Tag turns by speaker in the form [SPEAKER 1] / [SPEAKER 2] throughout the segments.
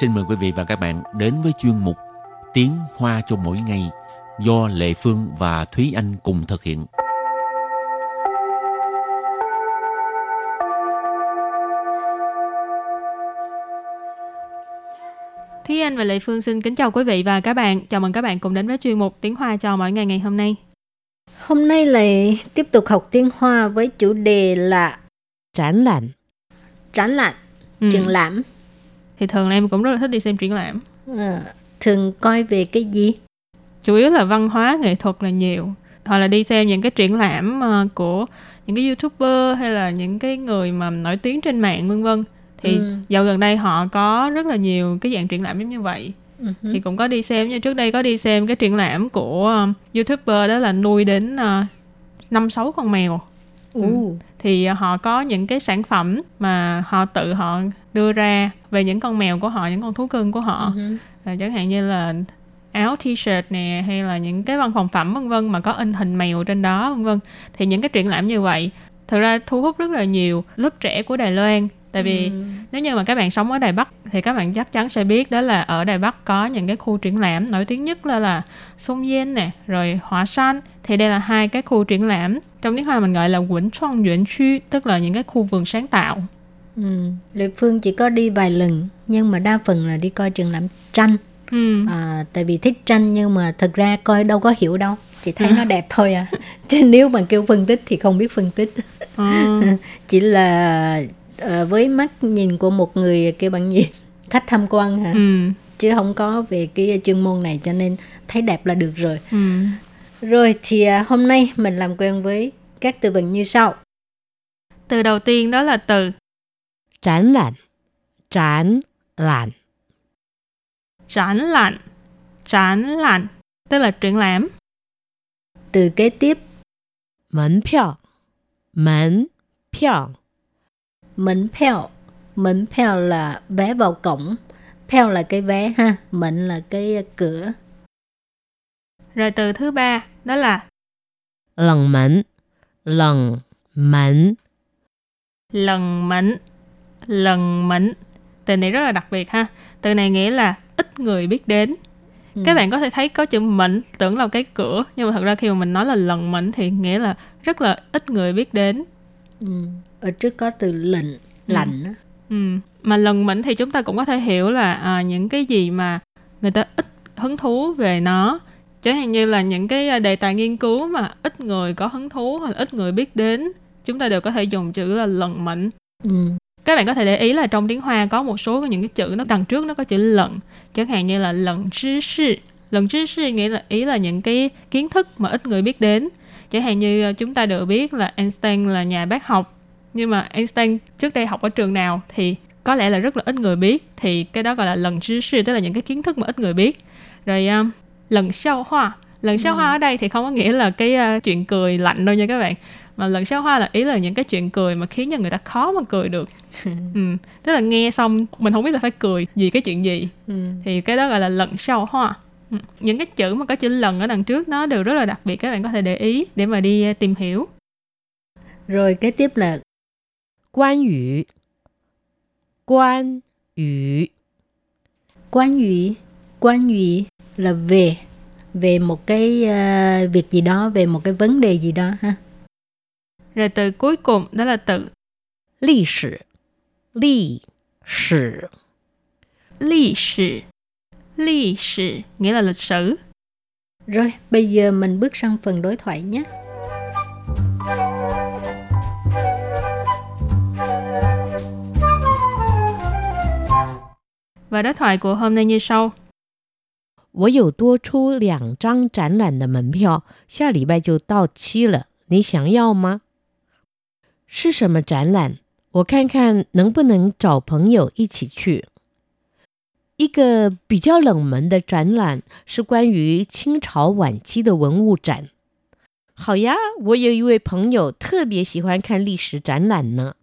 [SPEAKER 1] xin mời quý vị và các bạn đến với chuyên mục Tiếng Hoa cho mỗi ngày do Lệ Phương và Thúy Anh cùng thực hiện.
[SPEAKER 2] Thúy Anh và Lệ Phương xin kính chào quý vị và các bạn. Chào mừng các bạn cùng đến với chuyên mục Tiếng Hoa cho mỗi ngày ngày hôm nay.
[SPEAKER 3] Hôm nay lại tiếp tục học tiếng Hoa với chủ đề là
[SPEAKER 4] Triển lãm.
[SPEAKER 3] triển lãm,
[SPEAKER 2] Ừ.
[SPEAKER 3] triển lãm.
[SPEAKER 2] Thì thường em cũng rất là thích đi xem triển lãm.
[SPEAKER 3] Ờ, thường coi về cái gì?
[SPEAKER 2] Chủ yếu là văn hóa, nghệ thuật là nhiều. Hoặc là đi xem những cái triển lãm ờ, của những cái YouTuber hay là những cái người mà nổi tiếng trên mạng vân vân. Thì
[SPEAKER 3] Ừ.
[SPEAKER 2] dạo gần đây họ có rất là nhiều cái dạng triển lãm giống như vậy.
[SPEAKER 3] Hứ.
[SPEAKER 2] Thì cũng có đi xem như trước đây có đi xem cái triển lãm của ờ, YouTuber đó là nuôi đến năm sáu con mèo.
[SPEAKER 3] Ồ,
[SPEAKER 2] thì ờ, họ có những cái sản phẩm mà họ tự họ đưa ra về những con mèo của họ những con thú cưng của họ.
[SPEAKER 3] Ừ hứ.
[SPEAKER 2] Ờ, chẳng hạn như là áo t-shirt nè hay là những cái văn phòng phẩm vân vân mà có in hình mèo trên đó vân vân. Thì những cái triển lãm như vậy thực ra thu hút rất là nhiều lớp trẻ của Đài Loan tại vì
[SPEAKER 3] Ừ.
[SPEAKER 2] nếu như mà các bạn sống ở Đài Bắc thì các bạn chắc chắn sẽ biết đó là ở Đài Bắc có những cái khu triển lãm nổi tiếng nhất là là Sông Yên nè, rồi Hòa San thì đây là hai cái khu triển lãm trong tiếng Hoa mình gọi là Quỳnh 创 Yuan Khu tức là những cái khu vườn sáng tạo.
[SPEAKER 3] Ừ. Lệ Phương chỉ có đi vài lần nhưng mà đa phần là đi coi triển lãm tranh.
[SPEAKER 2] Ừ.
[SPEAKER 3] À, tại vì thích tranh nhưng mà thật ra coi đâu có hiểu đâu. Chỉ thấy nó đẹp thôi à. Chứ nếu mà kêu phân tích thì không biết phân tích.
[SPEAKER 2] Ờ.
[SPEAKER 3] Chỉ là Ờ, với mắt nhìn của một người kêu bằng gì? Khách tham quan hả?
[SPEAKER 2] Ừ.
[SPEAKER 3] chứ không có về cái chuyên môn này cho nên thấy đẹp là được rồi.
[SPEAKER 2] Ừ.
[SPEAKER 3] rồi thì à, hôm nay mình làm quen với các từ vựng như sau.
[SPEAKER 2] Từ đầu tiên đó là từ.
[SPEAKER 4] Trán lạnh. Trán lạnh.
[SPEAKER 2] Trán lạnh. Trán lạnh. Tức là triển lãm.
[SPEAKER 3] Từ kế tiếp.
[SPEAKER 4] Mến phiếu
[SPEAKER 3] mệnh pèo mệnh pèo là vé vào cổng. Pèo là cái vé ha mệnh là cái ờ, cửa.
[SPEAKER 2] Rồi từ thứ ba đó là
[SPEAKER 4] lần mệnh lần mệnh
[SPEAKER 2] lần mệnh lần mệnh từ này rất là đặc biệt ha. Từ này nghĩa là ít người biết đến.
[SPEAKER 3] Ừ.
[SPEAKER 2] Các bạn có thể thấy có chữ mệnh tưởng là cái cửa nhưng mà thật ra khi mà mình nói là lần mệnh thì nghĩa là rất là ít người biết đến.
[SPEAKER 3] Ừ. Ở trước có từ lệnh, ừ. lạnh đó.
[SPEAKER 2] Ừ. Mà lần mình thì chúng ta cũng có thể hiểu là à, những cái gì mà người ta ít hứng thú về nó. Chẳng hạn như là những cái à, đề tài nghiên cứu mà ít người có hứng thú hoặc ít người biết đến chúng ta đều có thể dùng chữ là lận mệnh.
[SPEAKER 3] Ừ.
[SPEAKER 2] các bạn có thể để ý là trong tiếng hoa có một số những cái chữ nó đằng trước nó có chữ lận chẳng hạn như là lận trí sư lận trí sư nghĩa là ý là những cái kiến thức mà ít người biết đến. Chẳng hạn như à, chúng ta đều biết là Einstein là nhà bác học. Nhưng mà Einstein trước đây học ở trường nào thì có lẽ là rất là ít người biết. Thì cái đó gọi là lần 知識, tức là những cái kiến thức mà ít người biết. Rồi um, lần sau hoa. Lần sau hoa ở đây thì không có nghĩa là cái uh, chuyện cười lạnh đâu nha các bạn. Mà lần sau hoa là ý là những cái chuyện cười mà khiến cho người ta khó mà cười được. ừ. Tức là nghe xong mình không biết là phải cười vì cái chuyện gì
[SPEAKER 3] Ừ.
[SPEAKER 2] thì cái đó gọi là lần sau hoa Ừ những cái chữ mà có chữ lần ở đằng trước nó đều rất là đặc biệt các bạn có thể để ý để mà đi à, tìm hiểu.
[SPEAKER 3] Rồi kế tiếp là
[SPEAKER 4] quan yu. Quan yu.
[SPEAKER 3] Quan yu. Quan yu là về về một cái uh, việc gì đó về một cái vấn đề gì đó ha.
[SPEAKER 2] Rồi từ cuối cùng đó là từ
[SPEAKER 4] lịch sử lịch sử
[SPEAKER 2] lịch sử lịch sử nghĩa là lịch sử
[SPEAKER 3] Rồi, bây giờ mình bước sang phần đối thoại nhé.
[SPEAKER 2] và đối thoại của hôm nay như sau
[SPEAKER 4] 我有多出两张展览的门票，下礼拜就到期了，你想要吗？是什么展览？我看看能不能找朋友一起去。 一个比较冷门的展览是关于清朝晚期的文物展。好呀，我有一位朋友特别喜欢看历史展览呢。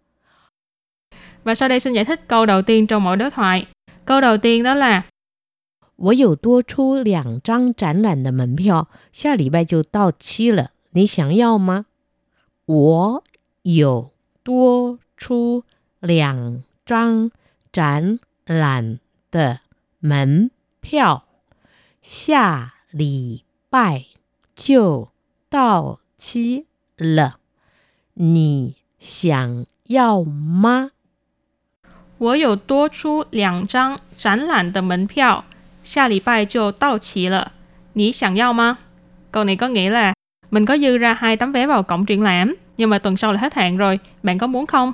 [SPEAKER 2] và sau đây xin giải thích câu đầu tiên trong mỗi đối thoại câu đầu tiên đó là
[SPEAKER 4] 我有多出两张展览的门票，下礼拜就到期了，你想要吗？我有多出两张展览的 门票下礼拜就到期了，你想要吗？
[SPEAKER 2] 我有多出两张展览的门票，下礼拜就到期了，你想要吗? Câu này có nghĩa là mình có dư ra hai tấm vé vào cổng triển lãm, nhưng mà tuần sau là hết hạn rồi, bạn có muốn không?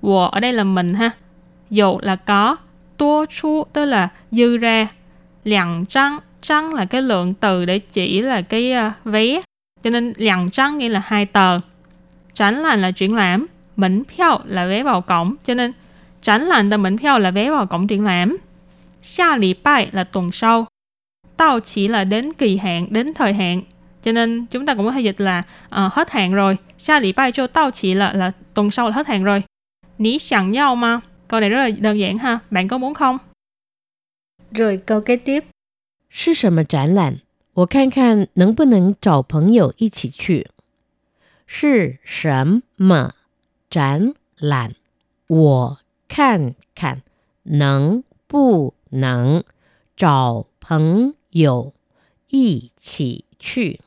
[SPEAKER 2] 我 ở đây là mình ha. Dụ là có, tua chu tức là dư ra, lặng trăng trăng là cái lượng từ để chỉ là cái uh, vé, cho nên lặng trăng nghĩa là hai tờ. tránh là là triển lãm, mệnh 票 là vé vào cổng, cho nên triển là de mệnh 票 là vé vào cổng triển lãm. Xa lì bài là tuần sau. Tao chỉ là đến kỳ hạn, đến thời hạn. Cho nên chúng ta cũng có thể dịch là uh, hết hạn rồi. Xa lì bài cho tao chỉ là, là tuần sau là hết hạn rồi. Ní sẵn nhau mà. Câu này rất là đơn giản ha. Bạn có muốn không?
[SPEAKER 3] Rồi câu kế tiếp.
[SPEAKER 4] 是什么展览？我看看能不能找朋友一起去。是什么展览？我看看能不能找朋友一起去。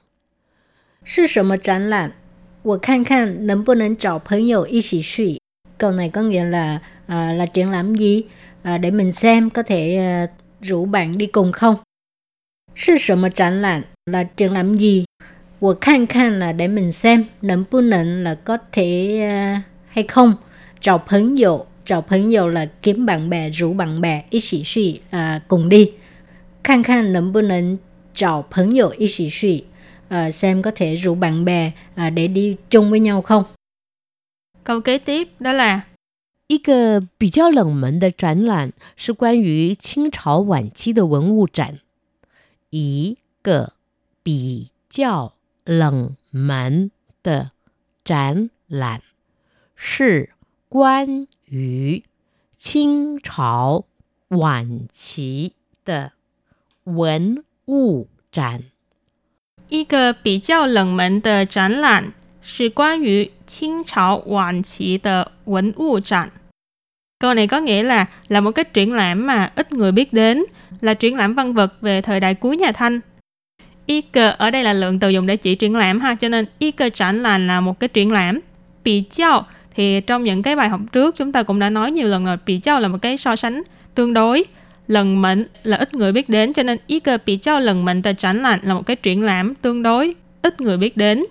[SPEAKER 3] 是什么展览？我看看能不能找朋友一起去。 câu này có nghĩa là à, là triển lãm gì? À, để mình xem có thể à, rủ bạn đi cùng không? Sự sở mà triển lãm là triển lãm gì? Của khăn khăn là để mình xem nấm bu nịnh là có thể à, hay không? Trò phấn dụ trò phấn dụ là kiếm bạn bè rủ bạn bè ý sĩ suy à, cùng đi. Khăn khăn nấm bu nịnh trò phấn dụ ý sĩ suy à, xem có thể rủ bạn bè à, để đi chung với nhau không?
[SPEAKER 2] Câu kế tiếp đó là
[SPEAKER 4] 一个比较冷门的展览是关于清朝晚期的文物展。一个比较冷门的展览是关于清朝晚期的文物展。
[SPEAKER 2] 一个比较冷门的展览 是关于清朝晚期的文物展。Câu này có nghĩa là là một cái triển lãm mà ít người biết đến, là triển lãm văn vật về thời đại cuối nhà Thanh. Y cơ ở đây là lượng từ dùng để chỉ triển lãm ha, cho nên y cơ triển lãm là một cái triển lãm. Bị chao thì trong những cái bài học trước chúng ta cũng đã nói nhiều lần rồi, bị chao là một cái so sánh tương đối. Lần mệnh là ít người biết đến, cho nên y cơ bị chao lần mệnh tờ triển lãm là một cái triển lãm tương đối ít người biết đến.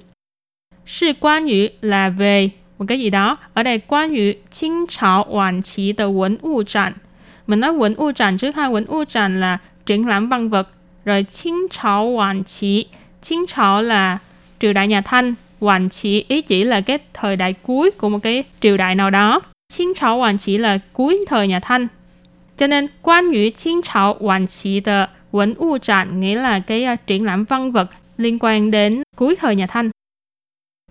[SPEAKER 2] Sư quan ngữ là về một cái gì đó. Ở đây quan ngữ清朝晚期的文物展. Mình nói文物展trước ha,文物展là triển lãm văn vật. Rồi清朝晚期,清朝là triều đại nhà Thanh, Hoàn chỉ ý chỉ là cái thời đại cuối của một cái triều đại nào đó.清朝晚期là cuối thời nhà Thanh. Cho nên quan ngữ清朝晚期的文物展 nghĩa là cái uh, triển lãm văn vật liên quan đến cuối thời nhà Thanh.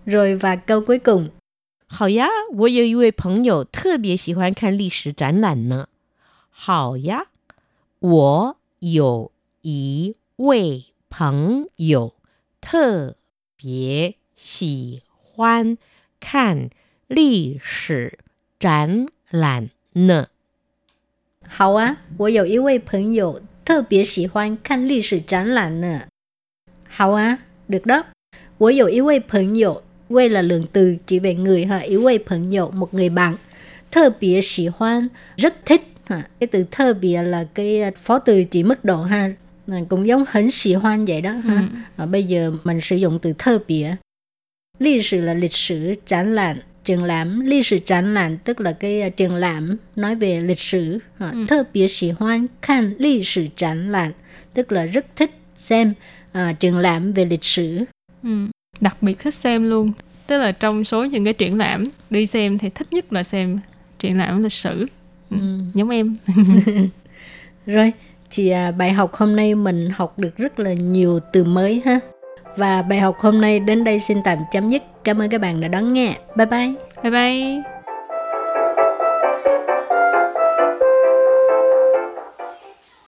[SPEAKER 3] Rồi và câu cuối cùng.
[SPEAKER 4] 好呀，我有一位朋友特别喜欢看历史展览呢。好呀，我有一位朋友特别喜欢看历史展览呢。
[SPEAKER 3] 好啊，我有一位朋友特别喜欢看历史展览呢。好啊, được đó. 我有一位朋友 Quê là lượng từ chỉ về người ha, ý phận dậu, một người bạn. Thơ bìa sĩ hoan, rất thích. Ha. Cái từ thơ bìa là cái à, phó từ chỉ mức độ ha. Cũng giống hấn sĩ hoan vậy đó ha. Ừ. À, bây giờ mình sử dụng từ thơ bìa. Lịch sử là lịch sử, triển lãm, triển lãm. Lịch sử triển lãm tức là cái à, triển lãm nói về lịch sử. Ha. Ừ. Thơ bìa sĩ hoan, khan lịch sử triển lãm tức là rất thích xem uh, triển lãm về lịch sử.
[SPEAKER 2] Ừ đặc biệt thích xem luôn. Tức là trong số những cái triển lãm đi xem thì thích nhất là xem triển lãm lịch sử. Ừ. giống em.
[SPEAKER 3] Rồi thì à, bài học hôm nay mình học được rất là nhiều từ mới ha. Và bài học hôm nay đến đây xin tạm chấm dứt. Cảm ơn các bạn đã đón nghe. Bye bye.
[SPEAKER 2] Bye bye